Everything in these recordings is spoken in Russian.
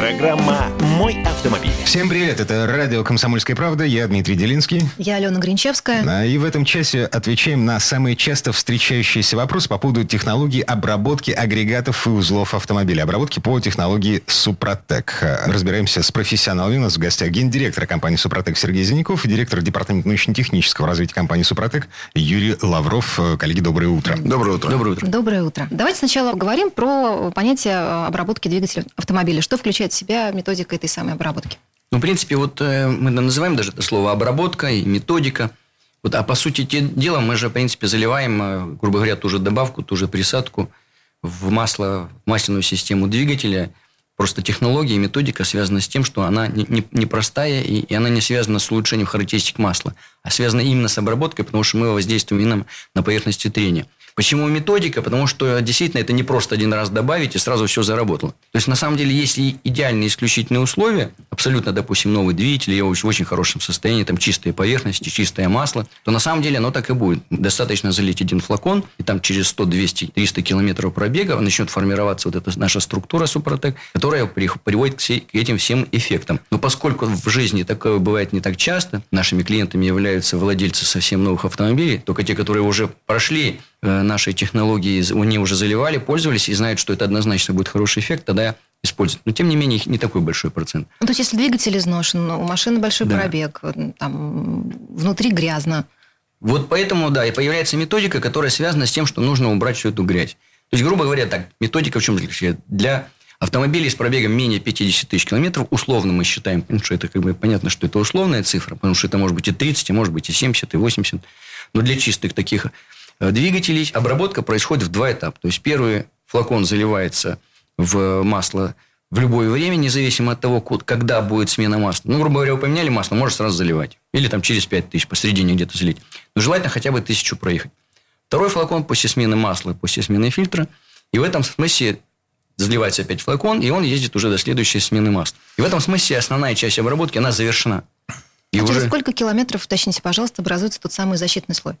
Программа «Мой автомобиль». Всем привет, это радио «Комсомольская правда», я Дмитрий Делинский. Я Алена Гринчевская. А, И в этом часе отвечаем на самые часто встречающиеся вопросы по поводу технологии обработки агрегатов и узлов автомобиля. Обработки по технологии «Супротек». Разбираемся с профессионалами. У нас в гостях гендиректор компании «Супротек» Сергей Зеленяков и директор департамента научно-технического развития компании «Супротек» Юрий Лавров. Коллеги, доброе утро. Доброе утро. Доброе утро. Доброе утро. Давайте сначала поговорим про понятие обработки двигателя автомобиля. Что включает в себя методика этой самой обработки? Ну, в принципе, вот э, мы называем даже это слово обработка и методика. Вот, а по сути дела мы же, в принципе, заливаем, э, грубо говоря, ту же добавку, ту же присадку в масло, в масляную систему двигателя. Просто технология и методика связана с тем, что она не- не- непростая, и, и она не связана с улучшением характеристик масла, а связана именно с обработкой, потому что мы воздействуем именно на поверхности трения. Почему методика? Потому что действительно это не просто один раз добавить и сразу все заработало. То есть, на самом деле, если идеальные исключительные условия, абсолютно, допустим, новый двигатель, я в очень хорошем состоянии, там чистые поверхности, чистое масло, то на самом деле оно так и будет. Достаточно залить один флакон, и там через 100, 200, 300 километров пробега начнет формироваться вот эта наша структура Супротек, которая при- приводит к этим всем эффектам. Но поскольку в жизни такое бывает не так часто, нашими клиентами являются владельцы совсем новых автомобилей, только те, которые уже прошли э, нашей технологии, они уже заливали, пользовались и знают, что это однозначно будет хороший эффект, тогда используют. Но, тем не менее, их не такой большой процент. Ну, то есть, если двигатель изношен, у машины большой Да. пробег, там внутри грязно. Вот поэтому, да, и появляется методика, которая связана с тем, что нужно убрать всю эту грязь. То есть, грубо говоря, так, методика в чем заключается? Для автомобилей с пробегом менее 50 тысяч километров, условно мы считаем, потому что это как бы понятно, что это условная цифра, потому что это может быть и 30, а может быть и 70, и 80. Но для чистых таких двигателей обработка происходит в два этапа. То есть, первый флакон заливается в масло в любое время, независимо от того, когда будет смена масла. Ну, грубо говоря, вы поменяли масло, можно сразу заливать. Или там через 5 тысяч посередине где-то залить. Но желательно хотя бы тысячу проехать. Второй флакон после смены масла, после смены фильтра. И в этом смысле заливается опять флакон, и он ездит уже до следующей смены масла. И в этом смысле основная часть обработки, она завершена. И а через уже- сколько километров, уточните, пожалуйста, образуется тот самый защитный слой?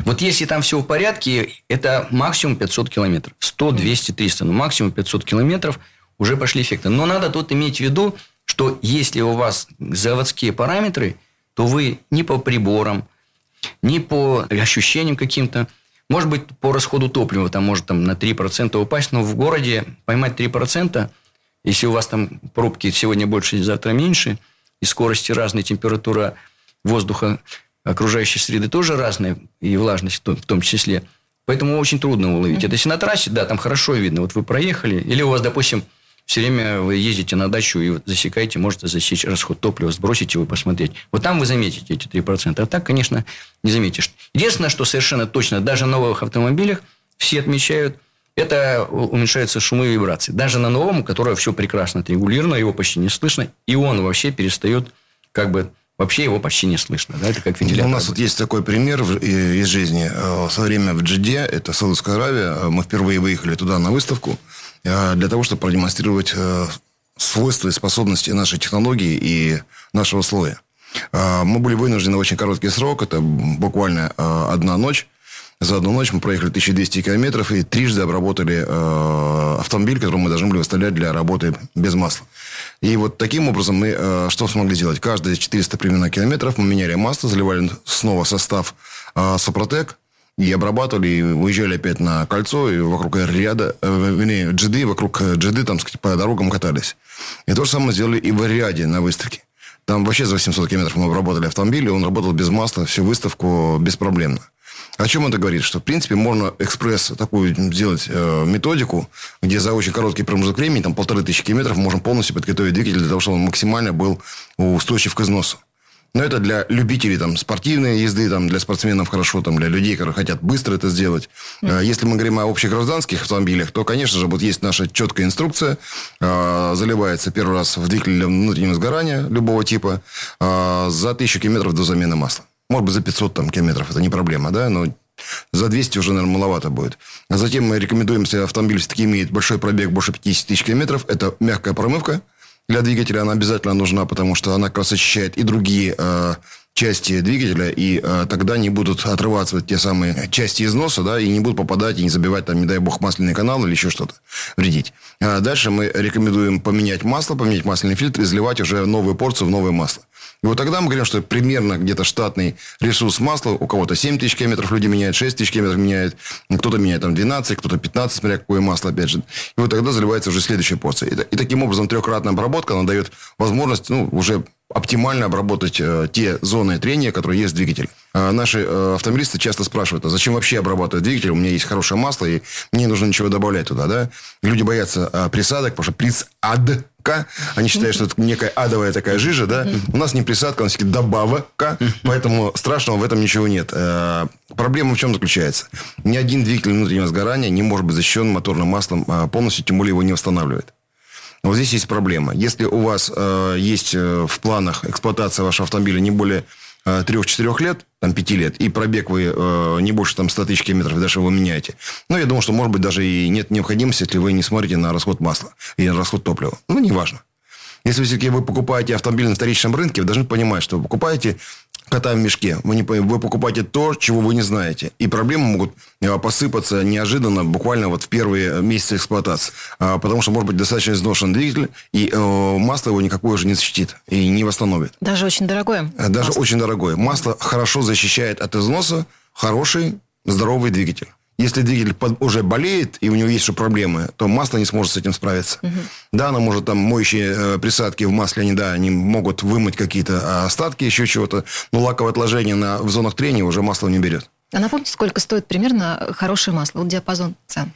Вот если там все в порядке, это максимум 500 километров. 100, 200, 300, но максимум 500 километров уже пошли эффекты. Но надо тут иметь в виду, что если у вас заводские параметры, то вы ни по приборам, ни по ощущениям каким-то, может быть, по расходу топлива, там может там, на 3% упасть, но в городе поймать 3%, если у вас там пробки сегодня больше, завтра меньше, и скорости разные, температура воздуха, окружающей среды тоже разная, и влажность в том, в числе. Поэтому очень трудно уловить. Это если на трассе, да, там хорошо видно. Вот вы проехали, или у вас, допустим, все время вы ездите на дачу и засекаете, можете засечь расход топлива, сбросить его и посмотреть. Вот там вы заметите эти 3%. А так, конечно, не заметишь. Единственное, что совершенно точно, даже на новых автомобилях все отмечают, это уменьшаются шумы и вибрации. Даже на новом, у которого все прекрасно отрегулировано, его почти не слышно, и он вообще перестает, как бы, вообще его почти не слышно. Да? Это как вентилятор. У нас вот есть такой пример из жизни. Э, свое время в Джиде, это Саудовская Аравия, э, мы впервые выехали туда на выставку э, для того, чтобы продемонстрировать свойства и способности нашей технологии и нашего слоя. Мы были вынуждены в очень короткий срок, это буквально одна ночь. За одну ночь мы проехали 1200 километров и трижды обработали э, автомобиль, который мы должны были выставлять для работы без масла. И вот таким образом мы э, что смогли сделать? Каждые 400 примерно километров мы меняли масло, заливали снова состав э, Сопротек и обрабатывали, и уезжали опять на кольцо, и вокруг ряда, э, вернее, джиды, вокруг джиды, там, сказать, по дорогам катались. И то же самое сделали и в Риаде на выставке. Там вообще за 800 километров мы обработали автомобиль, и он работал без масла всю выставку беспроблемно. О чем это говорит? Что, в принципе, можно экспресс такую сделать э, методику, где за очень короткий промежуток времени, там полторы тысячи километров, можем полностью подготовить двигатель для того, чтобы он максимально был устойчив к износу. Но это для любителей там, спортивной езды, там, для спортсменов хорошо, там, для людей, которые хотят быстро это сделать. Э, Если мы говорим о общегражданских автомобилях, то, конечно же, вот есть наша четкая инструкция. Э, Заливается первый раз в двигатель для внутреннего сгорания любого типа э, за тысячу километров до замены масла. Может быть, за 500 там, километров, это не проблема, да, но За 200 уже, наверное, маловато будет. А затем мы рекомендуем, если автомобиль все-таки имеет большой пробег, больше 50 тысяч километров, это мягкая промывка. Для двигателя она обязательно нужна, потому что она как раз очищает и другие э, части двигателя, и э, тогда не будут отрываться те самые части износа, да, и не будут попадать и не забивать, там, не дай бог, масляный канал или еще что-то, вредить. А дальше мы рекомендуем поменять масло, поменять масляный фильтр и заливать уже новую порцию в новое масло. И вот тогда мы говорим, что примерно где-то штатный ресурс масла, у кого-то 7 тысяч километров люди меняют, 6 тысяч километров меняют, кто-то меняет там 12, кто-то 15, смотря какое масло, опять же. И вот тогда заливается уже следующая порция. И, и таким образом трехкратная обработка, она дает возможность, ну, уже оптимально обработать э, те зоны трения, которые есть в двигателе. А наши э, автомобилисты часто спрашивают, а зачем вообще обрабатывать двигатель? У меня есть хорошее масло, и мне не нужно ничего добавлять туда. Да? Люди боятся э, присадок, потому что присадка, они считают, что это некая адовая такая жижа. Да? У нас не присадка, у нас добавка, поэтому страшного в этом ничего нет. Э, проблема в чем заключается? Ни один двигатель внутреннего сгорания не может быть защищен моторным маслом э, полностью, тем более его не восстанавливает. Вот здесь есть проблема. Если у вас э, есть э, в планах эксплуатация вашего автомобиля не более 3-4 лет, там 5 лет, и пробег вы э, не больше там 100 тысяч километров, даже его меняете. Ну, я думаю, что, может быть, даже и нет необходимости, если вы не смотрите на расход масла и на расход топлива. Ну, неважно. Если все-таки вы покупаете автомобиль на вторичном рынке, вы должны понимать, что вы покупаете кота в мешке. Вы, не, вы покупаете то, чего вы не знаете. И проблемы могут э, посыпаться неожиданно, буквально вот в первые месяцы эксплуатации. А, потому что, может быть, достаточно изношен двигатель, и э, масло его никакое уже не защитит и не восстановит. Даже очень дорогое. Э, даже масло. очень дорогое. Масло хорошо защищает от износа хороший, здоровый двигатель. Если двигатель уже болеет, и у него есть еще проблемы, то масло не сможет с этим справиться. Угу. Да, оно может там моющие э, присадки в масле, они, да, они могут вымыть какие-то а, остатки, еще чего-то, но лаковое отложение на, в зонах трения уже масло не берет. А напомните, сколько стоит примерно хорошее масло? Вот диапазон цен.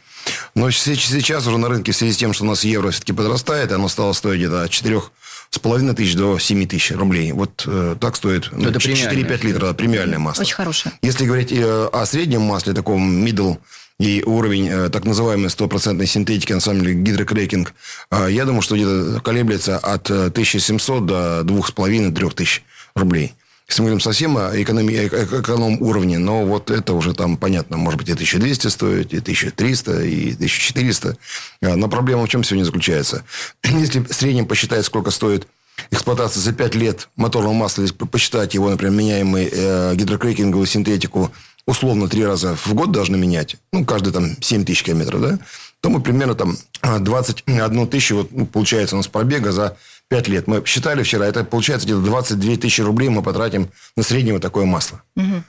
Но сейчас уже на рынке в связи с тем, что у нас евро все-таки подрастает, оно стало стоить где-то от 4 с половиной тысяч до 7 тысяч рублей. Вот э, так стоит ну, это 4-5 литров премиальное масло. Очень хорошее. Если говорить э, о среднем масле, таком middle и уровень э, так называемой стопроцентной синтетики, на самом деле гидрокрекинг, э, я думаю, что где-то колеблется от 1700 до 2500-3000 рублей если мы говорим совсем о экономи- э, э, эконом уровне, но вот это уже там понятно, может быть, и 1200 стоит, и 1300, и 1400. А, но проблема в чем сегодня заключается? Если в среднем посчитать, сколько стоит эксплуатация за 5 лет моторного масла, если посчитать его, например, меняемый э, гидрокрекинговую синтетику, условно три раза в год должны менять, ну, каждый там 7 тысяч километров, да, то мы примерно там 21 тысячу, вот, ну, получается у нас пробега за 5 лет. Мы считали вчера, это получается где-то 22 тысячи рублей мы потратим на среднего такое масло. Угу.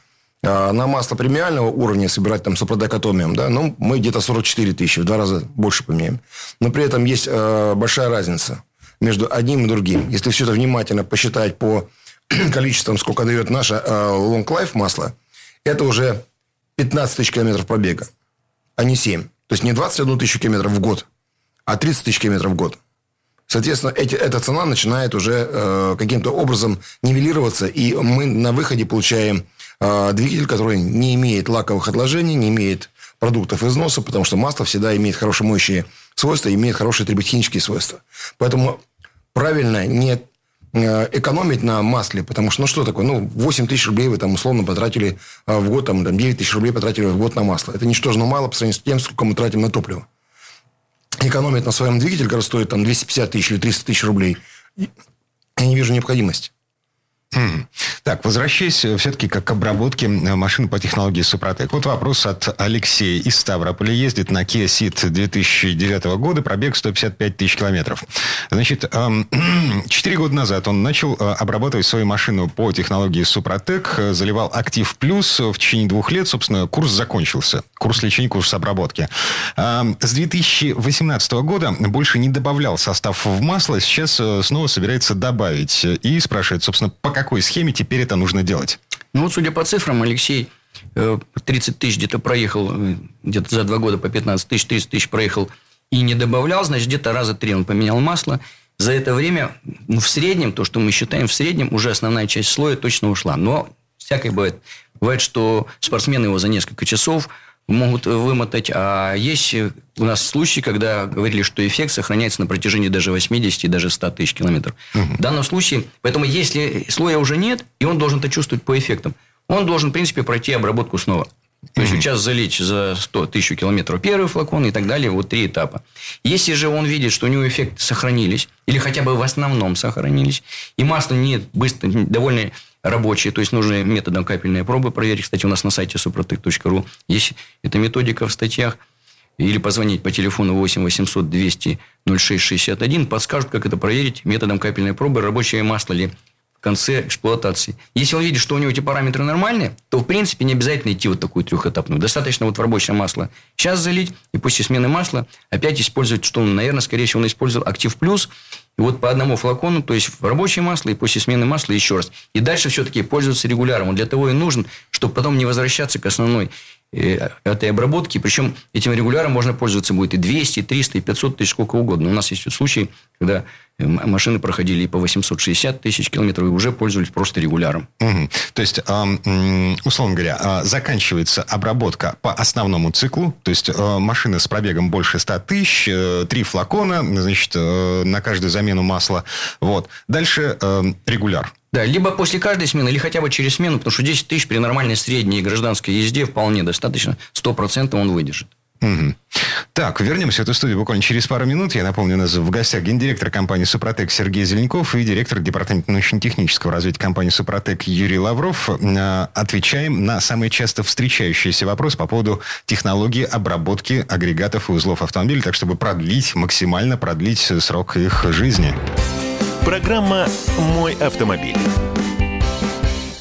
А на масло премиального уровня собирать там сопродекатомием, да, ну, мы где-то 44 тысячи, в два раза больше поменяем. Но при этом есть э, большая разница между одним и другим. Если все это внимательно посчитать по количествам, сколько дает наше э, Long Life масло, это уже 15 тысяч километров пробега, а не 7. То есть не 21 тысячу километров в год, а 30 тысяч километров в год. Соответственно, эти, эта цена начинает уже э, каким-то образом нивелироваться, и мы на выходе получаем э, двигатель, который не имеет лаковых отложений, не имеет продуктов износа, потому что масло всегда имеет хорошие моющие свойства, имеет хорошие триботехнические свойства. Поэтому правильно не э, экономить на масле, потому что, ну, что такое? Ну, 8 тысяч рублей вы там условно потратили э, в год, там, 9 тысяч рублей потратили в год на масло. Это ничтожно мало по сравнению с тем, сколько мы тратим на топливо экономить на своем двигателе, который стоит там 250 тысяч или 300 тысяч рублей, я не вижу необходимости. Так, возвращаясь э, все-таки к обработке э, машин по технологии Супротек. Вот вопрос от Алексея из Ставрополя. Ездит на Kia Ceed 2009 года, пробег 155 тысяч километров. Значит, 4 года назад он начал э, обрабатывать свою машину по технологии Супротек, заливал Актив Плюс. В течение двух лет, собственно, курс закончился. Курс лечения, курс обработки. С 2018 года больше не добавлял состав в масло, сейчас снова собирается добавить. И спрашивает, собственно, по какой какой схеме теперь это нужно делать? Ну, вот судя по цифрам, Алексей 30 э, тысяч где-то проехал, э, где-то за два года по 15 тысяч, 30 тысяч проехал и не добавлял, значит, где-то раза три он поменял масло. За это время, ну, в среднем, то, что мы считаем в среднем, уже основная часть слоя точно ушла. Но всякое бывает. Бывает, что спортсмены его за несколько часов могут вымотать. А есть у нас случаи, когда говорили, что эффект сохраняется на протяжении даже 80 и даже 100 тысяч километров. Угу. В данном случае, поэтому если слоя уже нет, и он должен это чувствовать по эффектам, он должен, в принципе, пройти обработку снова. То есть, сейчас залить за 100 тысяч километров первый флакон и так далее. Вот три этапа. Если же он видит, что у него эффекты сохранились, или хотя бы в основном сохранились, и масло не быстро, довольно рабочие, то есть нужны методом капельной пробы проверить. Кстати, у нас на сайте suprotec.ru есть эта методика в статьях. Или позвонить по телефону 8 800 200 0661, подскажут, как это проверить методом капельной пробы, рабочее масло ли конце эксплуатации. Если он видит, что у него эти параметры нормальные, то, в принципе, не обязательно идти вот такую трехэтапную. Достаточно вот в рабочее масло сейчас залить, и после смены масла опять использовать, что он, наверное, скорее всего, он использовал Актив Плюс, и вот по одному флакону, то есть в рабочее масло, и после смены масла еще раз. И дальше все-таки пользоваться регуляром. Он для того и нужен, чтобы потом не возвращаться к основной этой обработки. Причем этим регуляром можно пользоваться будет и 200, и 300, и 500 тысяч, сколько угодно. У нас есть вот случаи, когда машины проходили и по 860 тысяч километров и уже пользовались просто регуляром. Угу. То есть, условно говоря, а, заканчивается обработка по основному циклу, то есть а, машина с пробегом больше 100 тысяч, э, три флакона, значит, э, на каждую замену масла. Вот. Дальше регуляр. Да, либо после каждой смены, или хотя бы через смену, потому что 10 тысяч при нормальной средней гражданской езде вполне достаточно, 100% он выдержит. Угу. Так, вернемся в эту студию буквально через пару минут. Я напомню, у нас в гостях гендиректор компании «Супротек» Сергей Зеленков и директор департамента научно-технического развития компании «Супротек» Юрий Лавров. Э, отвечаем на самые часто встречающиеся вопросы по поводу технологии обработки агрегатов и узлов автомобиля, так чтобы продлить, максимально продлить срок их жизни. Программа «Мой автомобиль».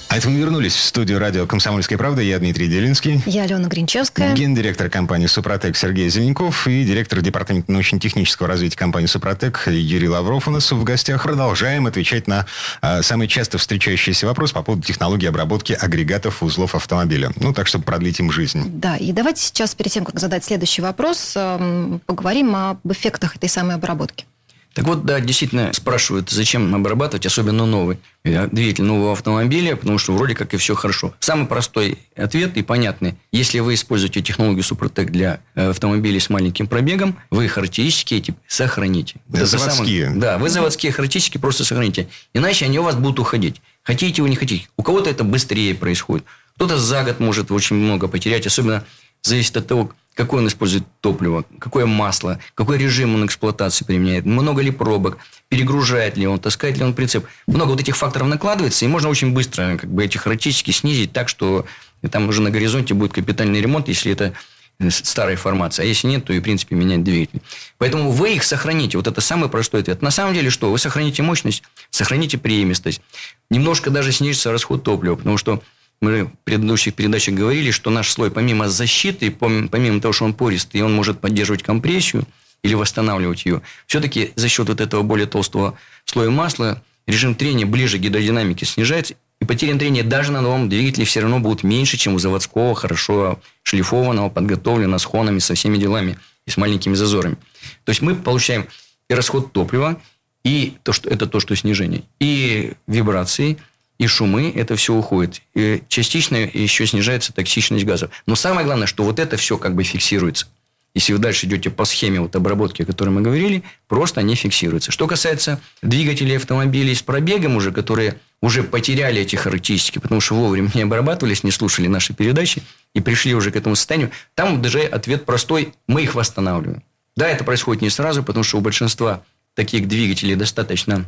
А это мы вернулись в студию радио «Комсомольская правда». Я Дмитрий Делинский. Я Алена Гринчевская. Гендиректор компании «Супротек» Сергей Зеленков и директор департамента научно-технического развития компании «Супротек» Юрий Лавров у нас в гостях. Продолжаем отвечать на э, самый часто встречающийся вопрос по поводу технологии обработки агрегатов узлов автомобиля. Ну, так, чтобы продлить им жизнь. Да, и давайте сейчас, перед тем, как задать следующий вопрос, э, поговорим об эффектах этой самой обработки. Так вот, да, действительно спрашивают, зачем обрабатывать, особенно новый э, двигатель нового автомобиля, потому что вроде как и все хорошо. Самый простой ответ и понятный. Если вы используете технологию Супротек для э, автомобилей с маленьким пробегом, вы характеристики эти сохраните. Это заводские. Самый, да, вы заводские характеристики просто сохраните. Иначе они у вас будут уходить. Хотите вы, не хотите. У кого-то это быстрее происходит. Кто-то за год может очень много потерять, особенно зависит от того, какое он использует топливо, какое масло, какой режим он эксплуатации применяет, много ли пробок, перегружает ли он, таскает ли он прицеп. Много вот этих факторов накладывается, и можно очень быстро как бы, эти характеристики снизить так, что там уже на горизонте будет капитальный ремонт, если это э, старая формация. А если нет, то и, в принципе, менять двигатель. Поэтому вы их сохраните. Вот это самый простой ответ. На самом деле что? Вы сохраните мощность, сохраните преемистость. Немножко даже снизится расход топлива, потому что мы в предыдущих передачах говорили, что наш слой, помимо защиты, помимо того, что он пористый, он может поддерживать компрессию или восстанавливать ее, все-таки за счет вот этого более толстого слоя масла режим трения ближе к гидродинамике снижается, и потери трения даже на новом двигателе все равно будут меньше, чем у заводского, хорошо шлифованного, подготовленного, с хонами, со всеми делами и с маленькими зазорами. То есть мы получаем и расход топлива, и то, что, это то, что снижение, и вибрации – и шумы, это все уходит. И частично еще снижается токсичность газов. Но самое главное, что вот это все как бы фиксируется. Если вы дальше идете по схеме вот обработки, о которой мы говорили, просто они фиксируются. Что касается двигателей автомобилей с пробегом уже, которые уже потеряли эти характеристики, потому что вовремя не обрабатывались, не слушали наши передачи и пришли уже к этому состоянию, там даже ответ простой – мы их восстанавливаем. Да, это происходит не сразу, потому что у большинства таких двигателей достаточно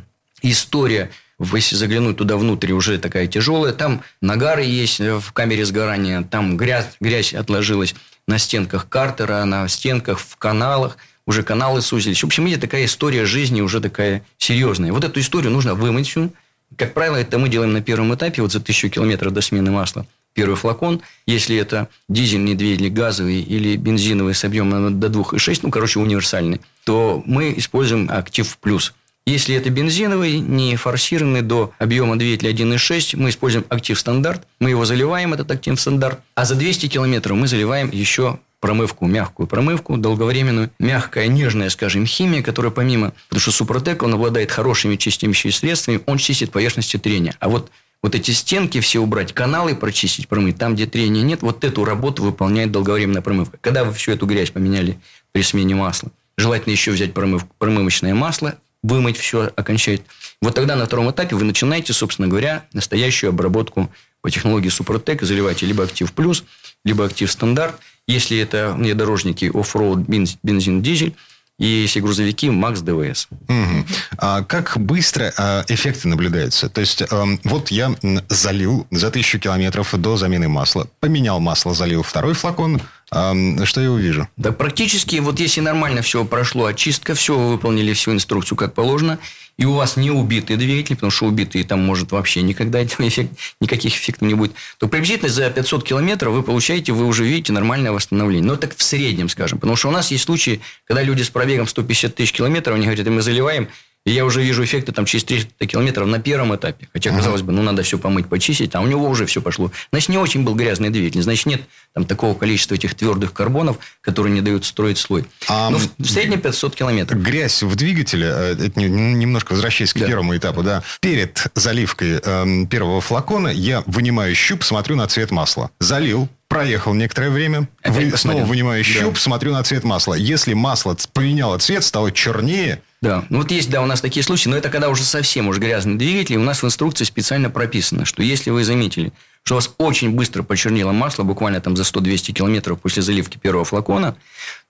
история если заглянуть туда внутрь, уже такая тяжелая. Там нагары есть в камере сгорания, там грязь, грязь отложилась на стенках картера, на стенках, в каналах. Уже каналы сузились. В общем, видите, такая история жизни уже такая серьезная. Вот эту историю нужно вымыть всю. Как правило, это мы делаем на первом этапе, вот за тысячу километров до смены масла. Первый флакон, если это дизельный двигатель, газовый или бензиновый с объемом до 2,6, ну, короче, универсальный, то мы используем Актив Плюс – если это бензиновый, не форсированный до объема двигателя 1.6, мы используем актив стандарт. Мы его заливаем, этот актив стандарт. А за 200 километров мы заливаем еще промывку, мягкую промывку, долговременную, мягкая, нежная, скажем, химия, которая помимо, потому что Супротек, он обладает хорошими чистящими средствами, он чистит поверхности трения. А вот вот эти стенки все убрать, каналы прочистить, промыть, там, где трения нет, вот эту работу выполняет долговременная промывка. Когда вы всю эту грязь поменяли при смене масла, желательно еще взять промывку, промывочное масло, вымыть все окончательно. Вот тогда на втором этапе вы начинаете, собственно говоря, настоящую обработку по технологии Супротек, заливаете либо Актив Плюс, либо актив стандарт. Если это внедорожники оффроуд, бензин, дизель, и если грузовики МАКС ДВС. Угу. А как быстро а, эффекты наблюдаются? То есть, а, вот я залил за тысячу километров до замены масла, поменял масло, залил второй флакон, что я увижу? Да практически, вот если нормально все прошло, очистка, все, вы выполнили всю инструкцию как положено, и у вас не убитый двигатель, потому что убитый там может вообще никогда эффект, никаких эффектов не будет, то приблизительно за 500 километров вы получаете, вы уже видите нормальное восстановление. Но так в среднем, скажем. Потому что у нас есть случаи, когда люди с пробегом 150 тысяч километров, они говорят, мы заливаем, и я уже вижу эффекты там через 300 километров на первом этапе. Хотя, казалось бы, ну, надо все помыть, почистить, а у него уже все пошло. Значит, не очень был грязный двигатель. Значит, нет там такого количества этих твердых карбонов, которые не дают строить слой. А Но в среднем 500 километров. Грязь в двигателе, э, это немножко возвращаясь к да. первому этапу, да. Перед заливкой э, первого флакона я вынимаю щуп, смотрю на цвет масла. Залил, проехал некоторое время, вы, снова вынимаю щуп, да. смотрю на цвет масла. Если масло поменяло цвет, стало чернее, да, ну вот есть, да, у нас такие случаи, но это когда уже совсем уж грязный двигатель, у нас в инструкции специально прописано, что если вы заметили, что у вас очень быстро почернело масло, буквально там за 100-200 километров после заливки первого флакона,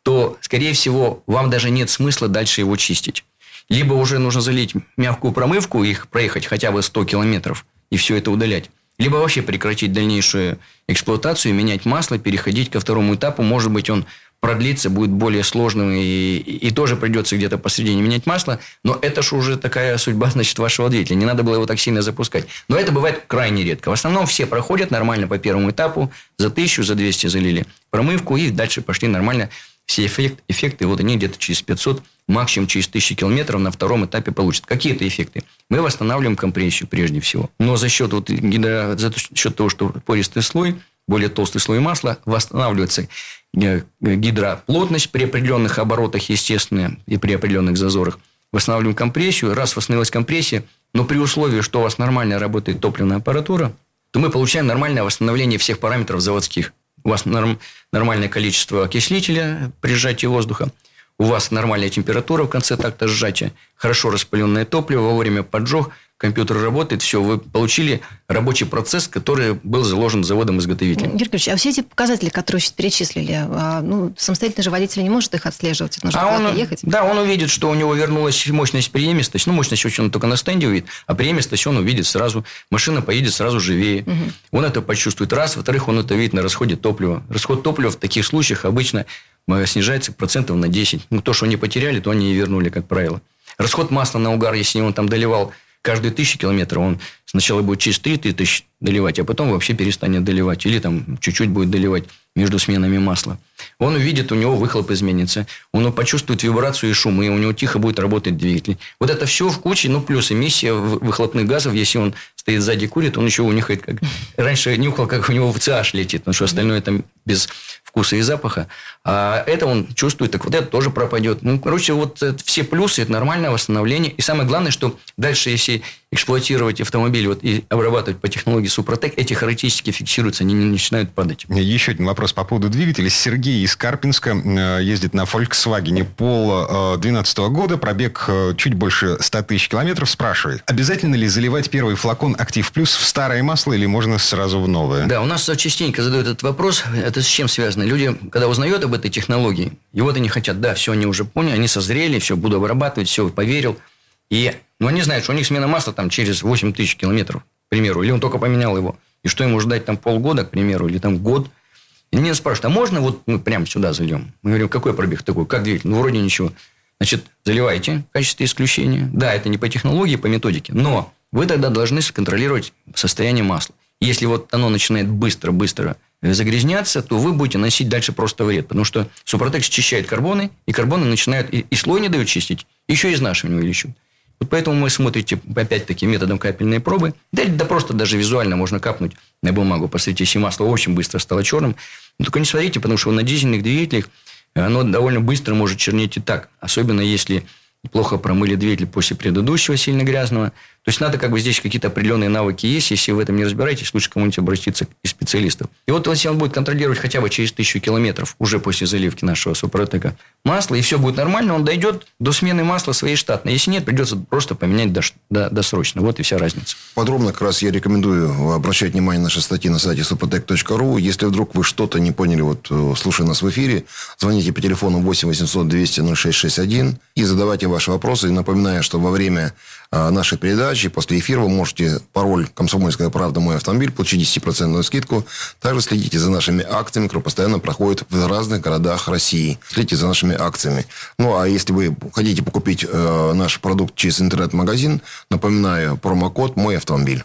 то, скорее всего, вам даже нет смысла дальше его чистить. Либо уже нужно залить мягкую промывку, их проехать хотя бы 100 километров, и все это удалять. Либо вообще прекратить дальнейшую эксплуатацию, менять масло, переходить ко второму этапу. Может быть, он продлится, будет более сложным, и, и тоже придется где-то посредине менять масло, но это же уже такая судьба, значит, вашего двигателя. Не надо было его так сильно запускать. Но это бывает крайне редко. В основном все проходят нормально по первому этапу, за тысячу, за 200 залили промывку, и дальше пошли нормально все эффект, эффекты, вот они где-то через 500, максимум через 1000 километров на втором этапе получат. Какие это эффекты? Мы восстанавливаем компрессию прежде всего. Но за счет, вот, гидро, за счет того, что пористый слой, более толстый слой масла, восстанавливается Э, гидроплотность при определенных оборотах, естественно, и при определенных зазорах. Восстанавливаем компрессию. Раз восстановилась компрессия, но при условии, что у вас нормально работает топливная аппаратура, то мы получаем нормальное восстановление всех параметров заводских. У вас норм, нормальное количество окислителя при сжатии воздуха, у вас нормальная температура в конце такта сжатия, хорошо распыленное топливо, во время поджог – компьютер работает, все, вы получили рабочий процесс, который был заложен заводом-изготовителем. Юрий а все эти показатели, которые сейчас перечислили, а, ну, самостоятельно же водитель не может их отслеживать, нужно а он, ехать? Да, он увидит, что у него вернулась мощность преемистость, ну, мощность очень он только на стенде увидит, а преемистость он увидит сразу, машина поедет сразу живее. Угу. Он это почувствует раз, во-вторых, он это видит на расходе топлива. Расход топлива в таких случаях обычно э, снижается процентов на 10. Ну, то, что они потеряли, то они и вернули, как правило. Расход масла на угар, если он там доливал каждые тысячи километров он сначала будет через 3 тысячи доливать, а потом вообще перестанет доливать. Или там чуть-чуть будет доливать между сменами масла. Он увидит, у него выхлоп изменится. Он почувствует вибрацию и шумы, у него тихо будет работать двигатель. Вот это все в куче, ну, плюс эмиссия выхлопных газов, если он стоит сзади курит, он еще унюхает, как... Раньше нюхал, как у него в CH летит, потому что остальное там без вкуса и запаха. А это он чувствует, так вот это тоже пропадет. Ну, короче, вот все плюсы, это нормальное восстановление. И самое главное, что дальше, если эксплуатировать автомобиль вот, и обрабатывать по технологии Супротек, эти характеристики фиксируются, они не начинают падать. Еще один вопрос по поводу двигателя. Сергей из Карпинска э, ездит на Volkswagen Polo 2012 года, пробег э, чуть больше 100 тысяч километров, спрашивает, обязательно ли заливать первый флакон Актив Плюс в старое масло или можно сразу в новое? Да, у нас частенько задают этот вопрос. Это с чем связано? Люди, когда узнают об этой технологии, и вот они хотят, да, все, они уже поняли, они созрели, все, буду обрабатывать, все, поверил. И ну, они знают, что у них смена масла там через 8 тысяч километров, к примеру, или он только поменял его. И что ему ждать там полгода, к примеру, или там год. И меня спрашивают, а можно вот мы прямо сюда зальем? Мы говорим, какой пробег такой? Как двигатель? Ну, вроде ничего. Значит, заливайте в качестве исключения. Да, это не по технологии, по методике. Но вы тогда должны сконтролировать состояние масла. Если вот оно начинает быстро-быстро загрязняться, то вы будете носить дальше просто вред. Потому что Супротек счищает карбоны, и карбоны начинают и, и слой не дают чистить, еще и изнашивание увеличивают. Вот поэтому мы смотрите, опять-таки, методом капельной пробы. Да, да просто даже визуально можно капнуть на бумагу. Посмотрите, масло очень быстро стало черным. Но только не смотрите, потому что на дизельных двигателях оно довольно быстро может чернеть и так. Особенно если плохо промыли двигатель после предыдущего сильно грязного, То есть надо как бы здесь какие-то определенные навыки есть. Если вы в этом не разбираетесь, лучше кому-нибудь обратиться к специалистам. И вот если он будет контролировать хотя бы через тысячу километров уже после заливки нашего супротека масла, и все будет нормально, он дойдет до смены масла своей штатной. Если нет, придется просто поменять досрочно. Вот и вся разница. Подробно как раз я рекомендую обращать внимание на наши статьи на сайте suprotec.ru. Если вдруг вы что-то не поняли, вот э, слушая нас в эфире, звоните по телефону 8 800 200 0661 и задавайте ваши вопросы. И напоминаю, что во время нашей передачи. После эфира вы можете пароль «Комсомольская правда. Мой автомобиль» получить 10% скидку. Также следите за нашими акциями, которые постоянно проходят в разных городах России. Следите за нашими акциями. Ну, а если вы хотите покупить э, наш продукт через интернет-магазин, напоминаю, промокод «Мой автомобиль».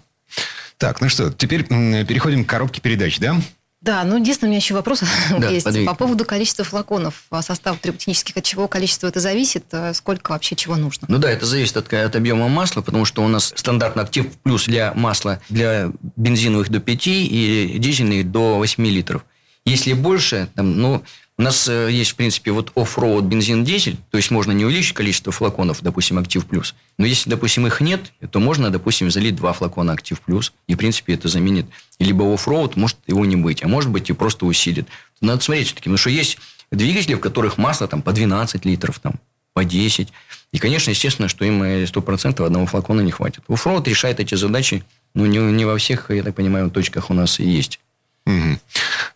Так, ну что, теперь переходим к коробке передач, да? Да, ну единственное, у меня еще вопрос да, есть подвиг. по поводу количества флаконов а состав триботехнических, от чего количество это зависит, э, сколько вообще чего нужно? Ну да, это зависит от, от объема масла, потому что у нас стандартный актив плюс для масла для бензиновых до 5 и дизельных до 8 литров. Если больше, там, ну, у нас э, есть, в принципе, вот Off-Road бензин-дизель, то есть можно не увеличить количество флаконов, допустим, Active Plus. Но если, допустим, их нет, то можно, допустим, залить два флакона Active Plus, и, в принципе, это заменит. Либо Off-Road, может его не быть, а может быть и просто усилит. Надо смотреть все-таки, потому что есть двигатели, в которых масло там по 12 литров, там, по 10. И, конечно, естественно, что им 100% одного флакона не хватит. Off-Road решает эти задачи, ну, не, не во всех, я так понимаю, точках у нас и есть. Угу.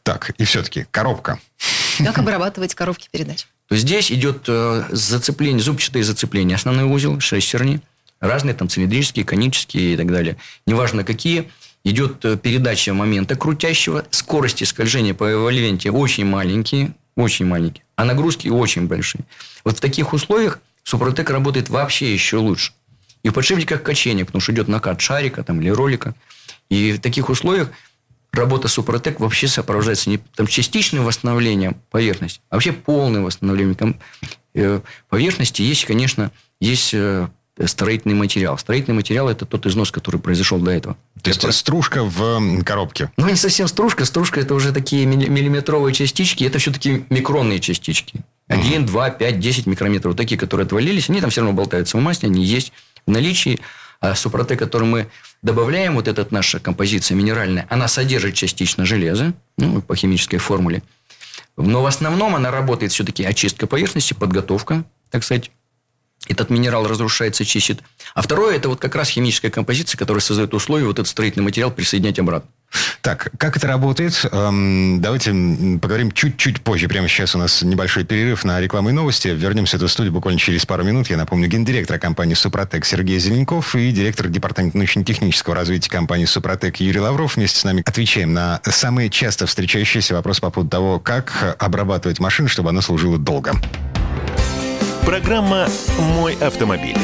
Так, и все-таки коробка. Как обрабатывать коробки передач? Здесь идет э, зацепление, зубчатые зацепления, основной узел, шестерни, разные там цилиндрические, конические и так далее. Неважно какие. Идет э, передача момента крутящего, скорости скольжения по эвольвенте очень маленькие, очень маленькие, а нагрузки очень большие. Вот в таких условиях Супротек работает вообще еще лучше. И в подшипниках качения, потому что идет накат шарика там, или ролика. И в таких условиях работа Супротек вообще сопровождается не там, частичным восстановлением поверхности, а вообще полным восстановлением э, поверхности. Есть, конечно, есть э, строительный материал. Строительный материал – это тот износ, который произошел до этого. То есть, это... стружка в коробке? Ну, не совсем стружка. Стружка – это уже такие миллиметровые частички. Это все-таки микронные частички. 1, угу. 2, 5, 10 микрометров. Вот такие, которые отвалились, они там все равно болтаются в масле, они есть в наличии. А супротек, который мы добавляем, вот эта наша композиция минеральная, она содержит частично железо, ну, по химической формуле. Но в основном она работает все-таки очистка поверхности, подготовка, так сказать, этот минерал разрушается, чистит. А второе, это вот как раз химическая композиция, которая создает условия вот этот строительный материал присоединять обратно. Так, как это работает? Эм, давайте поговорим чуть-чуть позже. Прямо сейчас у нас небольшой перерыв на рекламу и новости. Вернемся в эту студию буквально через пару минут. Я напомню, гендиректор компании «Супротек» Сергей Зеленков и директор департамента научно-технического развития компании «Супротек» Юрий Лавров. Вместе с нами отвечаем на самые часто встречающиеся вопросы по поводу того, как обрабатывать машину, чтобы она служила долго. Программа «Мой автомобиль».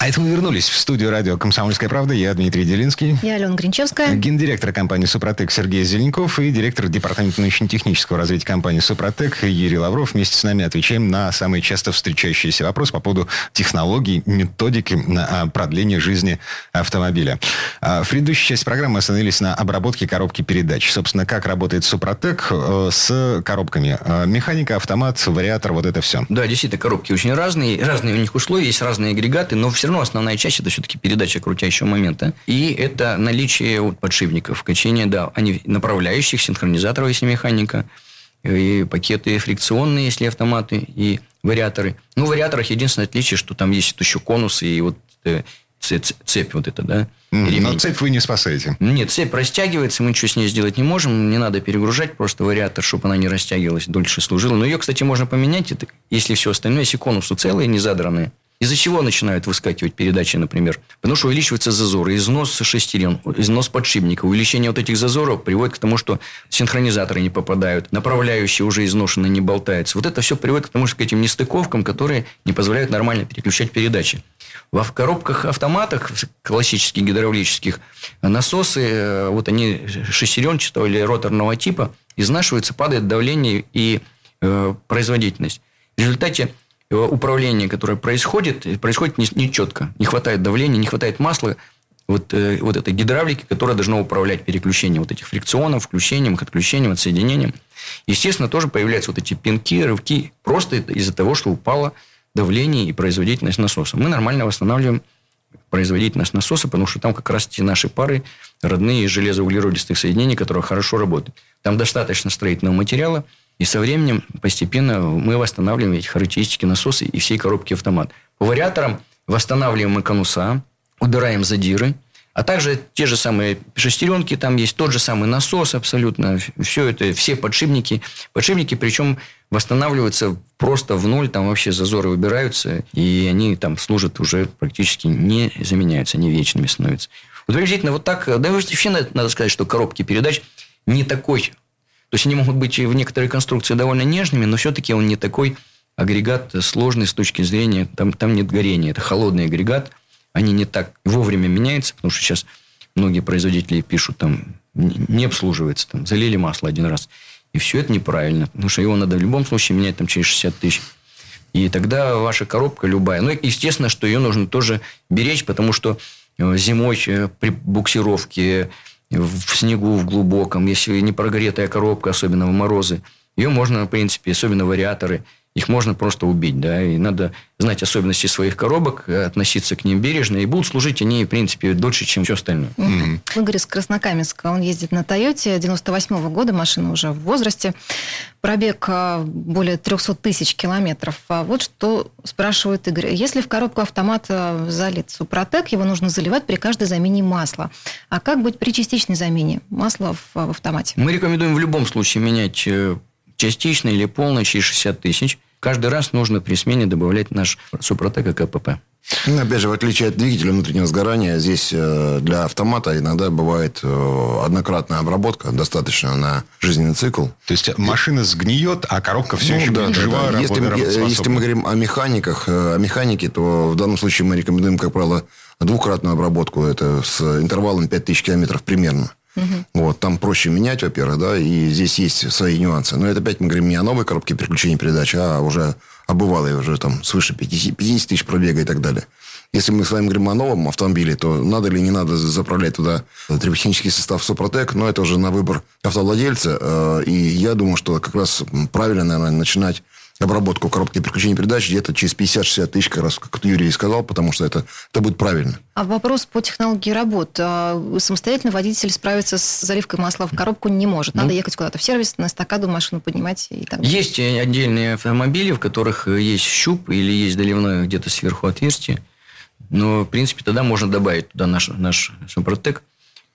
А это мы вернулись в студию радио «Комсомольская правда». Я Дмитрий Делинский. Я Алена Гринчевская. Гендиректор компании «Супротек» Сергей Зеленков и директор департамента научно-технического развития компании «Супротек» Юрий Лавров. Вместе с нами отвечаем на самые часто встречающиеся вопросы по поводу технологий, методики на продления жизни автомобиля. А в предыдущей части программы мы остановились на обработке коробки передач. Собственно, как работает «Супротек» э, с коробками. Э, механика, автомат, вариатор, вот это все. Да, действительно, коробки очень разные. Разные у них условия, есть разные агрегаты, но все равно основная часть это все-таки передача крутящего момента. И это наличие вот, подшипников, качения, да, они направляющих, синхронизаторов, если механика, и пакеты фрикционные, если автоматы, и вариаторы. Ну, в вариаторах единственное отличие, что там есть еще конусы и вот э, цепь вот эта, да. Mm, но цепь вы не спасаете. Нет, цепь растягивается, мы ничего с ней сделать не можем. Не надо перегружать просто вариатор, чтобы она не растягивалась, дольше служила. Но ее, кстати, можно поменять, если все остальное, если конусы целые, не задранные. Из-за чего начинают выскакивать передачи, например? Потому что увеличивается зазор, износ шестерен, износ подшипника. Увеличение вот этих зазоров приводит к тому, что синхронизаторы не попадают, направляющие уже изношенные не болтаются. Вот это все приводит к тому, что к этим нестыковкам, которые не позволяют нормально переключать передачи. В коробках автоматах, классических гидравлических, насосы, э, вот они шестеренчатого или роторного типа, изнашиваются, падает давление и э, производительность. В результате Э, управление, которое происходит, происходит нечетко. Не, не хватает давления, не хватает масла, вот, э, вот этой гидравлики, которая должна управлять переключением вот этих фрикционов, включением, их отключением, отсоединением. Естественно, тоже появляются вот эти пинки, рывки, просто из-за того, что упало давление и производительность насоса. Мы нормально восстанавливаем производительность насоса, потому что там как раз те наши пары, родные железоуглеродистых соединений, которые хорошо работают. Там достаточно строительного материала, и со временем постепенно мы восстанавливаем эти характеристики насоса и всей коробки автомат. По вариаторам восстанавливаем мы конуса, убираем задиры – а также те же самые шестеренки, там есть тот же самый насос абсолютно. Все это, все подшипники. Подшипники, причем восстанавливаются просто в ноль, там вообще зазоры выбираются, и они там служат уже практически не заменяются, они вечными становятся. Вот приблизительно вот так, да вообще надо сказать, что коробки передач не такой, то есть они могут быть в некоторой конструкции довольно нежными, но все-таки он не такой агрегат сложный с точки зрения, там, там нет горения, это холодный агрегат, они не так вовремя меняются, потому что сейчас многие производители пишут, там, не обслуживается, там, залили масло один раз. И все это неправильно, потому что его надо в любом случае менять там, через 60 тысяч. И тогда ваша коробка любая. Ну, естественно, что ее нужно тоже беречь, потому что э, зимой э, при буксировке в снегу, в глубоком, если не прогретая коробка, особенно в морозы, ее можно, в принципе, особенно вариаторы – их можно просто убить, да, и надо знать особенности своих коробок, относиться к ним бережно, и будут служить они, в принципе, дольше, чем все остальное. Mm-hmm. Игорь из Краснокаменска, он ездит на Тойоте 98 -го года, машина уже в возрасте, пробег а, более 300 тысяч километров. А вот что спрашивает Игорь. Если в коробку автомата залит Супротек, его нужно заливать при каждой замене масла. А как быть при частичной замене масла в, в автомате? Мы рекомендуем в любом случае менять э, частично или полно через 60 тысяч. Каждый раз нужно при смене добавлять наш Супротек и КПП. Ну, опять же, в отличие от двигателя внутреннего сгорания, здесь э, для автомата иногда бывает э, однократная обработка, достаточно на жизненный цикл. То есть машина сгниет, а коробка все ну, еще да, будет да, жива, да. Если, если мы говорим о механиках, э, о механике, то в данном случае мы рекомендуем, как правило, двукратную обработку. Это с интервалом 5000 километров примерно. Угу. Вот, там проще менять, во-первых, да, и здесь есть свои нюансы. Но это опять мы говорим не о новой коробке переключения передач, а уже о бывалой, уже там свыше 50, 50 тысяч пробега и так далее. Если мы с вами говорим о новом автомобиле, то надо или не надо заправлять туда триботехнический состав Супротек, но это уже на выбор автовладельца. Э, и я думаю, что как раз правильно, наверное, начинать обработку коробки переключения передач где-то через 50-60 тысяч, как раз как Юрий сказал, потому что это, это будет правильно. А вопрос по технологии работ. А, самостоятельно водитель справиться с заливкой масла в коробку не может. Надо ну, ехать куда-то в сервис, на эстакаду машину поднимать и так далее. Есть отдельные автомобили, в которых есть щуп или есть доливное где-то сверху отверстие. Но, в принципе, тогда можно добавить туда наш, наш Супротек,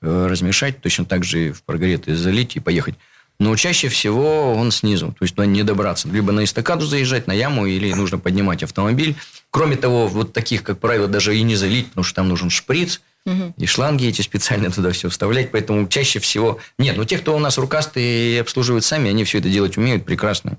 э, размешать, точно так же в прогретый залить и поехать. Но чаще всего он снизу. То есть туда не добраться. Либо на эстакаду заезжать, на яму, или нужно поднимать автомобиль. Кроме того, вот таких, как правило, даже и не залить, потому что там нужен шприц. Угу. И шланги эти специально туда все вставлять. Поэтому чаще всего... Нет, ну те, кто у нас рукастые и обслуживают сами, они все это делать умеют прекрасно.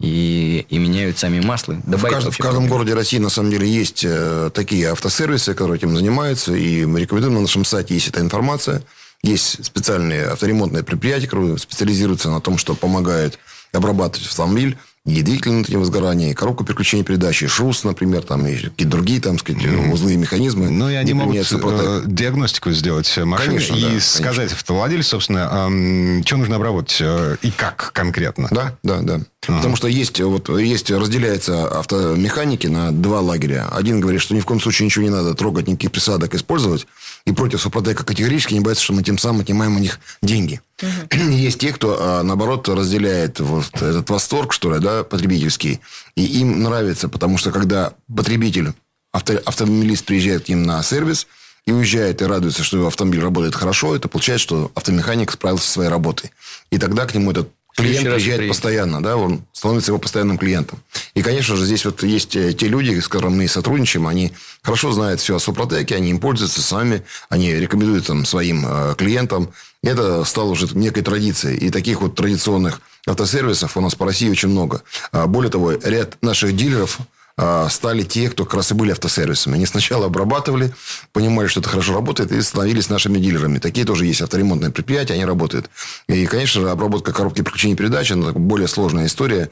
И, и меняют сами маслы. В, кажд, в каждом городе России, на самом деле, есть э, такие автосервисы, которые этим занимаются. И мы рекомендуем, на нашем сайте есть эта информация. Есть специальные авторемонтные предприятия, которые специализируются на том, что помогают обрабатывать автомобиль и двигатель внутреннего сгорания, и коробку переключения передачи, и ШРУС, например, там, и какие-то другие, там, сказать, mm-hmm. узлы и механизмы. Ну, и они могут э, диагностику сделать машины конечно, и да, сказать конечно. автовладельцу, собственно, э, что нужно обработать э, и как конкретно. Да, да, да. А. Потому что есть, вот, есть, разделяются автомеханики на два лагеря. Один говорит, что ни в коем случае ничего не надо трогать, никаких присадок использовать. И против Супротека категорически не боятся, что мы тем самым отнимаем у них деньги. Угу. Есть те, кто, а, наоборот, разделяет вот этот восторг, что ли, да, потребительский. И им нравится, потому что когда потребитель, авто, автомобилист приезжает к ним на сервис и уезжает и радуется, что его автомобиль работает хорошо, это получается, что автомеханик справился со своей работой. И тогда к нему этот клиент приезжает постоянно, да, он становится его постоянным клиентом. И, конечно же, здесь вот есть э, те люди, с которыми мы сотрудничаем, они хорошо знают все о Супротеке, они им пользуются сами, они рекомендуют там, своим э, клиентам. Это стало уже некой традицией. И таких вот традиционных автосервисов у нас по России очень много. А более того, ряд наших дилеров – стали те, кто как раз и были автосервисами. Они сначала обрабатывали, понимали, что это хорошо работает, и становились нашими дилерами. Такие тоже есть авторемонтные предприятия, они работают. И, конечно же, обработка коробки приключений передач – это более сложная история.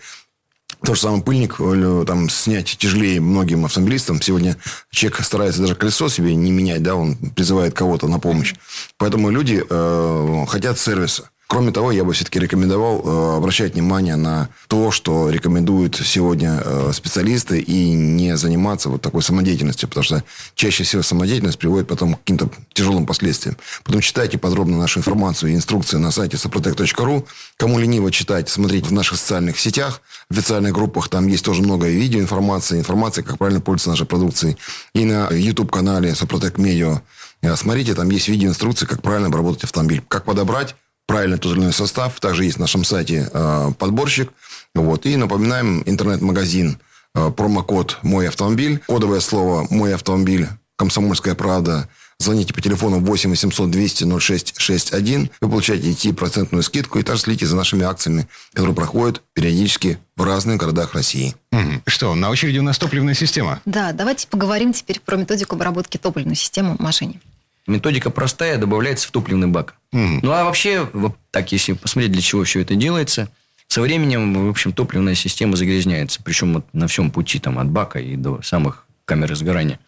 То же самое пыльник, э, там, снять тяжелее многим автомобилистам. Сегодня человек старается даже колесо себе не менять, да, он призывает кого-то на помощь. Поэтому люди э, хотят сервиса. Кроме того, я бы все-таки рекомендовал э, обращать внимание на то, что рекомендуют сегодня э, специалисты, и не заниматься вот такой самодеятельностью, потому что чаще всего самодеятельность приводит потом к каким-то тяжелым последствиям. Потом читайте подробно нашу информацию и инструкции на сайте saprotec.ru. Кому лениво читать, смотреть в наших социальных сетях, в официальных группах, там есть тоже много видеоинформации, информации, как правильно пользоваться нашей продукцией. И на YouTube-канале Saprotec Media Смотрите, там есть видеоинструкции, как правильно обработать автомобиль. Как подобрать правильный тот состав. Также есть на нашем сайте э, подборщик. Вот. И напоминаем, интернет-магазин, э, промокод «Мой автомобиль», кодовое слово «Мой автомобиль», «Комсомольская правда», Звоните по телефону 8 800 200 0661. Вы получаете 10% скидку и также следите за нашими акциями, которые проходят периодически в разных городах России. Угу. Что, на очереди у нас топливная система? Да, давайте поговорим теперь про методику обработки топливной системы в машине. Методика простая, добавляется в топливный бак. Mm. Ну, а вообще, вот так, если посмотреть, для чего все это делается, со временем, в общем, топливная система загрязняется. Причем вот на всем пути, там, от бака и до самых камер сгорания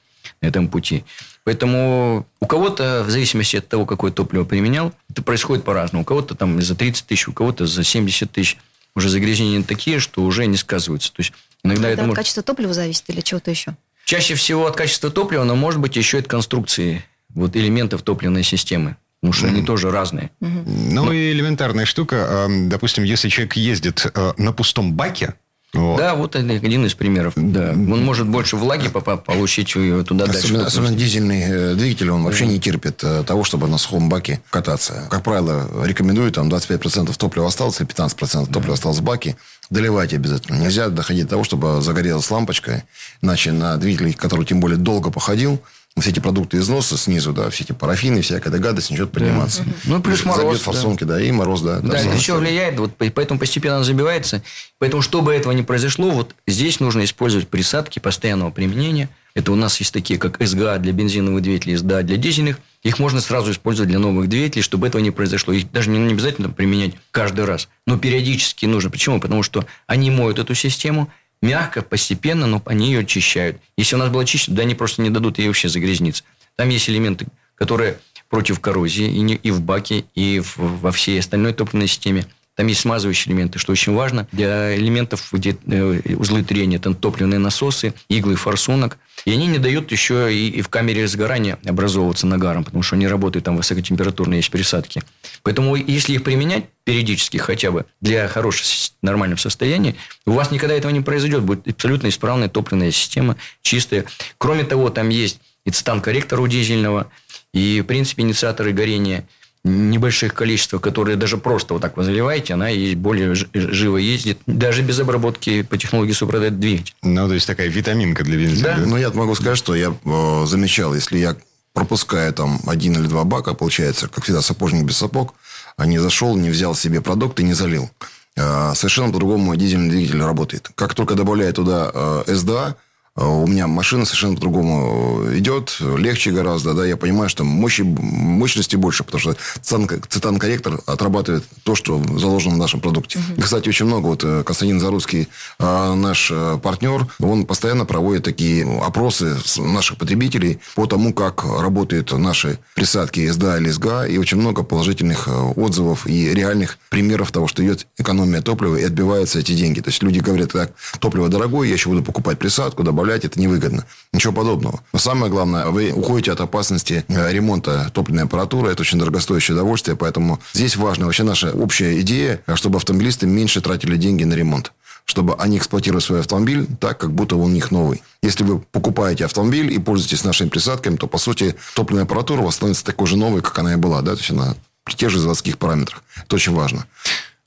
на этом пути. Поэтому у кого-то, в зависимости от того, какое топливо применял, это происходит по-разному. У кого-то там за 30 тысяч, у кого-то за 70 тысяч. Уже загрязнения такие, что уже не сказываются. То есть, иногда это, это может... качество топлива зависит или чего-то еще? Чаще всего от качества топлива, но может быть еще и от конструкции вот элементов топливной системы. Потому что mm-hmm. они тоже разные. Mm-hmm. Ну, Но... и элементарная штука. Допустим, если человек ездит э, на пустом баке, вот. Да, вот один из примеров. Да. Он может больше влаги получить туда особенно, дальше. Особенно дизельный э, двигатель, он вообще не терпит э, того, чтобы на сухом баке кататься. Как правило, рекомендуют, там 25% топлива осталось, или 15% топлива осталось в баке. Доливайте обязательно. Нельзя доходить до того, чтобы загорелась лампочка. Иначе на двигателе, который тем более долго походил, все эти продукты износа снизу, да, все эти парафины, всякая гадость начнет подниматься. Да. Ну, плюс мороз. Забьет форсунки, да. да, и мороз, да. Да, это еще влияет, вот, поэтому постепенно он забивается. Поэтому, чтобы этого не произошло, вот здесь нужно использовать присадки постоянного применения. Это у нас есть такие, как СГА для бензиновых двигателей, СДА для дизельных. Их можно сразу использовать для новых двигателей, чтобы этого не произошло. Их даже не обязательно применять каждый раз. Но периодически нужно. Почему? Потому что они моют эту систему, мягко, постепенно, но они ее очищают. Если у нас было чище, да они просто не дадут ей вообще загрязниться. Там есть элементы, которые против коррозии и, не, и в баке, и в, во всей остальной топливной системе. Там есть смазывающие элементы, что очень важно. Для элементов, где э, узлы трения, там топливные насосы, иглы форсунок. И они не дают еще и, и в камере сгорания образовываться нагаром, потому что они работают, там высокотемпературные есть присадки. Поэтому, если их применять периодически хотя бы для хорошего нормального состояния, у вас никогда этого не произойдет. Будет абсолютно исправная топливная система, чистая. Кроме того, там есть и цитан-корректор у дизельного, и, в принципе, инициаторы горения – небольших количествах, которые даже просто вот так вы заливаете, она и более живо ездит, даже без обработки по технологии супродает двигатель. Ну, то есть, такая витаминка для бензина. Да. Ну, я могу сказать, что я э, замечал, если я пропускаю там один или два бака, получается, как всегда, сапожник без сапог, а не зашел, не взял себе продукт и не залил. Э, совершенно по-другому дизельный двигатель работает. Как только добавляю туда э, СДА, у меня машина совершенно по-другому идет, легче гораздо, да, я понимаю, что мощи, мощности больше, потому что цитан-корректор отрабатывает то, что заложено в нашем продукте. Uh-huh. И, кстати, очень много, вот э, Константин Заруцкий, э, наш э, партнер, он постоянно проводит такие опросы наших потребителей по тому, как работают наши присадки СДА или СГА, и очень много положительных отзывов и реальных примеров того, что идет экономия топлива и отбиваются эти деньги. То есть, люди говорят, так, топливо дорогое, я еще буду покупать присадку, добавлять добавлять, это невыгодно. Ничего подобного. Но самое главное, вы уходите от опасности э, ремонта топливной аппаратуры. Это очень дорогостоящее удовольствие. Поэтому здесь важна вообще наша общая идея, чтобы автомобилисты меньше тратили деньги на ремонт чтобы они эксплуатировали свой автомобиль так, как будто он у них новый. Если вы покупаете автомобиль и пользуетесь нашими присадками, то, по сути, топливная аппаратура у вас становится такой же новой, как она и была. Да? То есть, она при тех же заводских параметрах. Это очень важно.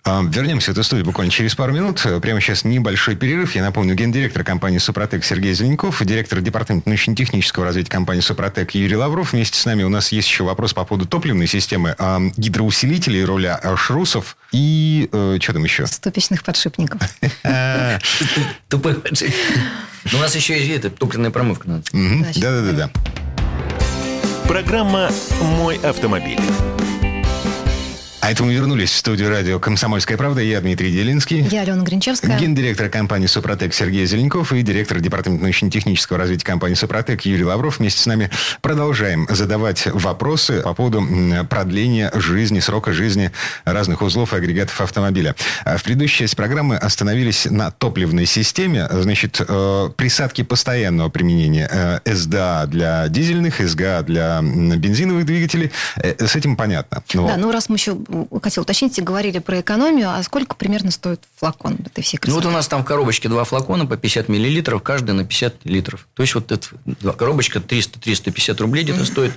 А, вернемся в эту студию буквально через пару минут. Прямо сейчас небольшой перерыв. Я напомню, гендиректор компании «Супротек» Сергей Зеленков, директор департамента научно-технического развития компании «Супротек» Юрий Лавров. Вместе с нами у нас есть еще вопрос по поводу топливной системы, а, гидроусилителей, роля шрусов и... Э, что там еще? Ступичных подшипников. Тупых подшипников. У нас еще есть топливная промывка. Да-да-да. Программа «Мой автомобиль». А это мы вернулись в студию радио «Комсомольская правда». Я Дмитрий Делинский. Я Алена Гринчевская. Гендиректор компании «Супротек» Сергей Зеленков и директор департамента научно-технического развития компании «Супротек» Юрий Лавров. Вместе с нами продолжаем задавать вопросы по поводу продления жизни, срока жизни разных узлов и агрегатов автомобиля. А в предыдущей части программы остановились на топливной системе. Значит, э, присадки постоянного применения э, СДА для дизельных, СГА для бензиновых двигателей. Э, с этим понятно. Но... Да, ну раз мы еще хотел уточнить, говорили про экономию, а сколько примерно стоит флакон этой всей красоты? Ну, вот у нас там в коробочке два флакона по 50 миллилитров, каждый на 50 литров. То есть, вот эта коробочка 300-350 рублей где-то mm-hmm. стоит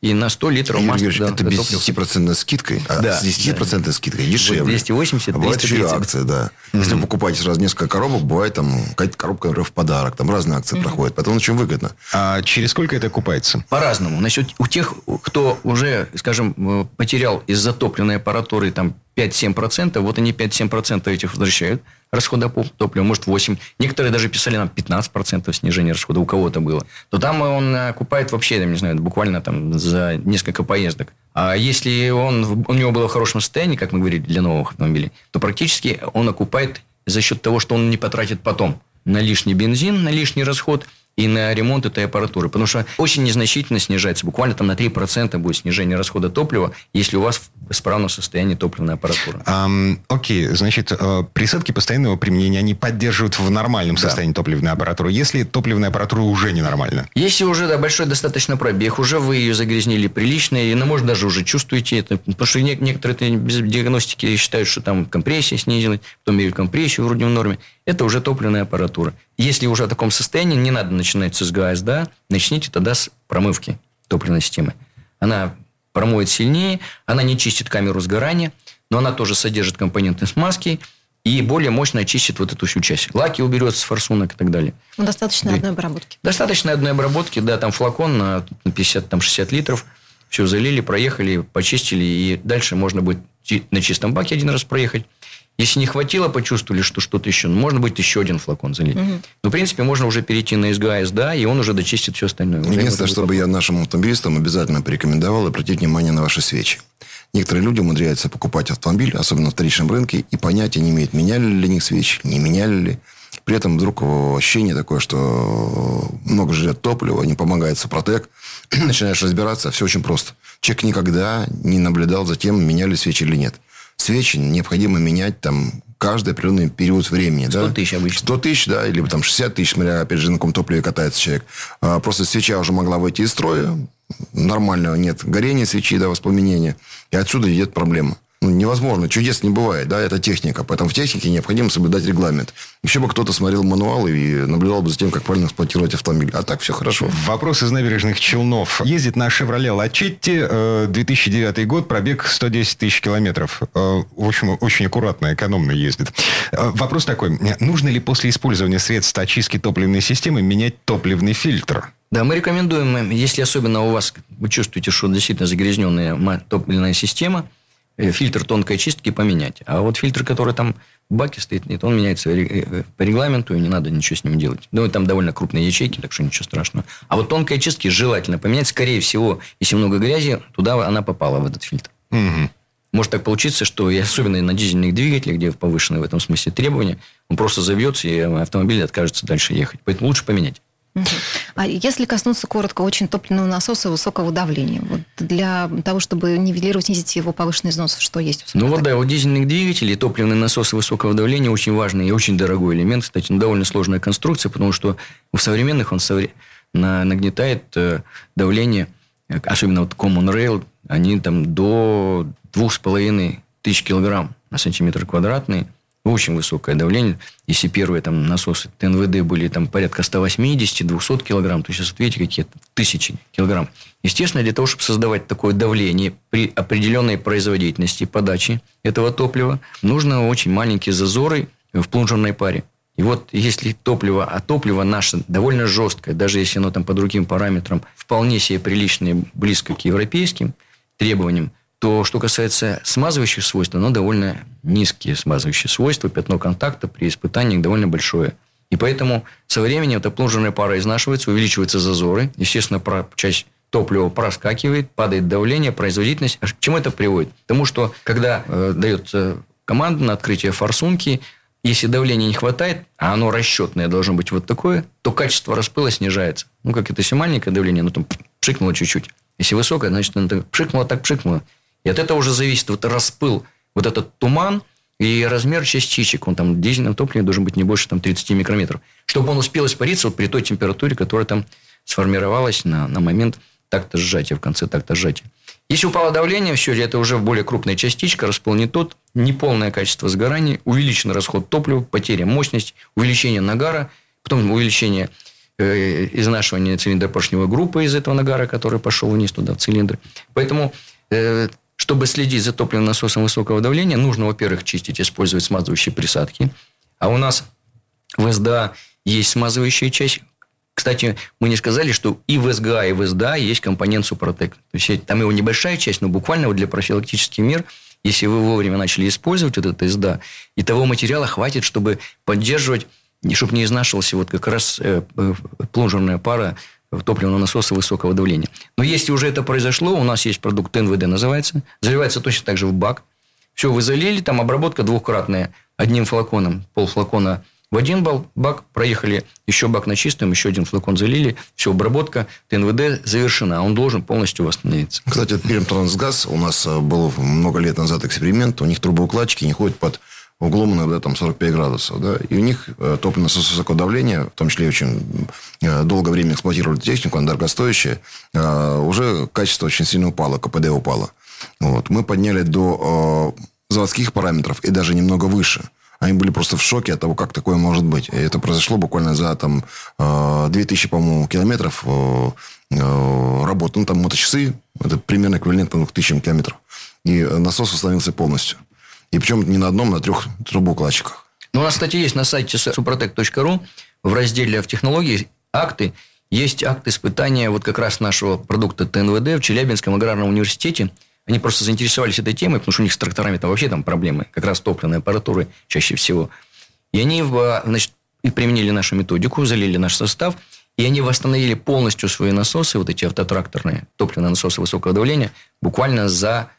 и на 100 литров масла. Юрий да, это без 10% скидкой, а да, с 10% да. скидкой дешевле. 280, а бывает еще акция, да. Mm-hmm. Если вы покупаете сразу несколько коробок, бывает там какая-то коробка, например, в подарок. Там разные акции mm-hmm. проходят. Поэтому очень выгодно. А через сколько это окупается? По-разному. Значит, у тех, кто уже, скажем, э, потерял из-за топливной аппаратуры там 5-7%, вот они 5-7% этих возвращают расхода по топливу, может 8. Некоторые даже писали нам 15% снижения расхода, у кого-то было. То там он окупает вообще, я не знаю, буквально там за несколько поездок. А если он, у него было в хорошем состоянии, как мы говорили, для новых автомобилей, то практически он окупает за счет того, что он не потратит потом на лишний бензин, на лишний расход – и на ремонт этой аппаратуры. Потому что очень незначительно снижается. Буквально там на 3% будет снижение расхода топлива, если у вас в исправном состоянии топливная аппаратура. Um, окей, значит, э, присадки постоянного применения, они поддерживают в нормальном да. состоянии топливную аппаратуру, если топливная аппаратура уже ненормальна? Если уже да, большой достаточно пробег, уже вы ее загрязнили прилично, и, ну, может, даже уже чувствуете это. Потому что некоторые без диагностики считают, что там компрессия снизилась, потом меряют компрессию вроде в норме. Это уже топливная аппаратура. Если уже в таком состоянии, не надо начинать с СГА, да, начните тогда с промывки топливной системы. Она промоет сильнее, она не чистит камеру сгорания, но она тоже содержит компоненты смазки и более мощно очистит вот эту всю часть. Лаки уберет с форсунок и так далее. Ну, достаточно одной обработки. Достаточно одной обработки, да, там флакон на 50-60 литров. Все залили, проехали, почистили, и дальше можно будет на чистом баке один раз проехать. Если не хватило, почувствовали, что что-то еще, ну, можно быть еще один флакон залить. Угу. Но, в принципе, можно уже перейти на СГА, СДА, и он уже дочистит все остальное. Единственное, чтобы я нашим автомобилистам обязательно порекомендовал обратить внимание на ваши свечи. Некоторые люди умудряются покупать автомобиль, особенно на вторичном рынке, и понятия не имеют, меняли ли них свечи, не меняли ли. При этом вдруг ощущение такое, что много жрет топлива, не помогает Супротек. Начинаешь разбираться, все очень просто. Человек никогда не наблюдал за тем, меняли свечи или нет свечи необходимо менять там каждый определенный период времени. 100 да? тысяч обычно. 100 тысяч, да, или там 60 тысяч, смотря, опять же, на каком топливе катается человек. А, просто свеча уже могла выйти из строя, нормального нет горения свечи, да, воспламенения, и отсюда идет проблема ну, невозможно, чудес не бывает, да, это техника. Поэтому в технике необходимо соблюдать регламент. Еще бы кто-то смотрел мануал и наблюдал бы за тем, как правильно эксплуатировать автомобиль. А так все хорошо. Вопрос из набережных Челнов. Ездит на «Шевроле Лачетти», 2009 э, год, пробег 110 тысяч километров. Э, в общем, очень аккуратно, экономно ездит. Э, вопрос такой. Нужно ли после использования средств очистки топливной системы менять топливный фильтр? Да, мы рекомендуем, если особенно у вас, вы чувствуете, что действительно загрязненная топливная система – фильтр тонкой чистки поменять. А вот фильтр, который там в баке стоит, нет, он меняется э, по регламенту, и не надо ничего с ним делать. Ну, там довольно крупные ячейки, так что ничего страшного. А вот тонкой чистки желательно поменять. Скорее всего, если много грязи, туда она попала, в этот фильтр. Угу. Может так получиться, что и особенно на дизельных двигателях, где повышенные в этом смысле требования, он просто завьется, и автомобиль откажется дальше ехать. Поэтому лучше поменять. А если коснуться коротко очень топливного насоса высокого давления, вот для того, чтобы нивелировать, снизить его повышенный износ, что есть? Ну вот да, у дизельных двигателей топливный насос высокого давления очень важный и очень дорогой элемент. Кстати, ну, довольно сложная конструкция, потому что у современных он нагнетает э, давление, особенно вот Common Rail, они там до двух с половиной тысяч килограмм на сантиметр квадратный – очень высокое давление. Если первые там насосы ТНВД были там порядка 180-200 килограмм, то сейчас, вот видите, какие-то тысячи килограмм. Естественно, для того, чтобы создавать такое давление при определенной производительности подачи этого топлива, нужно очень маленькие зазоры в плунжерной паре. И вот если топливо, а топливо наше довольно жесткое, даже если оно там по другим параметрам вполне себе приличное, близко к европейским требованиям, то, что касается смазывающих свойств, оно довольно низкие смазывающие свойства. Пятно контакта при испытании довольно большое. И поэтому со временем эта плунжерная пара изнашивается, увеличиваются зазоры. Естественно, часть топливо проскакивает, падает давление, производительность. А к чему это приводит? Потому что, когда э, дается команда на открытие форсунки, если давления не хватает, а оно расчетное должно быть вот такое, то качество распыла снижается. Ну, как это, маленькое давление, ну, там пшикнуло чуть-чуть. Если высокое, значит, оно так пшикнуло, так пшикнуло. И от этого уже зависит вот распыл, вот этот туман и размер частичек. Он там в дизельном топливе должен быть не больше там, 30 микрометров. Чтобы он успел испариться вот при той температуре, которая там сформировалась на, на момент такта сжатия, в конце такта сжатия. Если упало давление, все, это уже более крупная частичка, распыл не тот, неполное качество сгорания, увеличен расход топлива, потеря мощности, увеличение нагара, потом увеличение э, изнашивания цилиндропоршневой группы из этого нагара, который пошел вниз туда, в цилиндр. Поэтому, э, чтобы следить за топливным насосом высокого давления, нужно, во-первых, чистить, использовать смазывающие присадки. А у нас в СДА есть смазывающая часть, кстати, мы не сказали, что и в СГА, и в СДА есть компонент Супротек. То есть, там его небольшая часть, но буквально вот для профилактических мер, если вы вовремя начали использовать вот это СДА, и того материала хватит, чтобы поддерживать, чтобы не изнашивался вот как раз э, э, плунжерная пара топливного насоса высокого давления. Но если уже это произошло, у нас есть продукт НВД называется, заливается точно так же в бак. Все, вы залили, там обработка двухкратная одним флаконом, полфлакона в один бак проехали, еще бак на чистом, еще один флакон залили, все, обработка ТНВД завершена, он должен полностью восстановиться. Кстати, Пермтрансгаз, у нас э, был много лет назад эксперимент, у них трубоукладчики не ходят под углом иногда там 45 градусов, да, и у них э, топливо насос высокого давления, в том числе очень э, долгое время эксплуатировали технику, она дорогостоящая, уже качество очень сильно упало, КПД упало. Вот. Мы подняли до заводских параметров и даже немного выше – они были просто в шоке от того, как такое может быть. И это произошло буквально за там 2000, э, по-моему, километров э, э, работы. Ну, там моточасы, это примерно эквивалентно 2000 километров. И насос установился полностью. И причем не на одном, а на трех трубоукладчиках. Ну, у нас, кстати, есть на сайте suprotec.ru в разделе в технологии акты. Есть акт испытания вот как раз нашего продукта ТНВД в Челябинском аграрном университете – они просто заинтересовались этой темой, потому что у них с тракторами там вообще там проблемы, как раз топливной аппаратуры чаще всего. И они значит, и применили нашу методику, залили наш состав, и они восстановили полностью свои насосы, вот эти автотракторные топливные насосы высокого давления, буквально за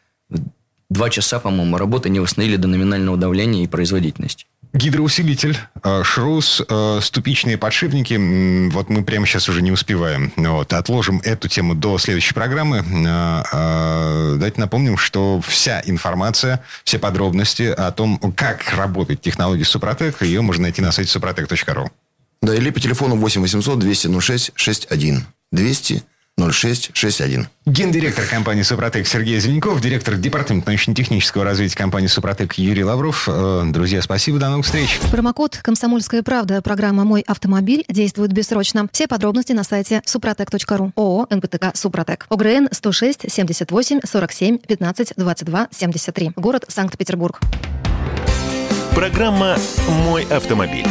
два часа, по-моему, работы они восстановили до номинального давления и производительности. Гидроусилитель, э, шрус, э, ступичные подшипники. Вот мы прямо сейчас уже не успеваем. Вот. Отложим эту тему до следующей программы. Э, давайте напомним, что вся информация, все подробности о том, как работает технология Супротек, ее можно найти на сайте suprotec.ru. Да, или по телефону 8 800 200 06 61. 200 0661. Гендиректор компании «Супротек» Сергей Зеленков, директор департамента научно-технического развития компании «Супротек» Юрий Лавров. Э, друзья, спасибо, до новых встреч. Промокод «Комсомольская правда» программа «Мой автомобиль» действует бессрочно. Все подробности на сайте супротек.ру. ООО «НПТК Супротек». ОГРН 106 78 47 15 22 73. Город Санкт-Петербург. Программа «Мой автомобиль».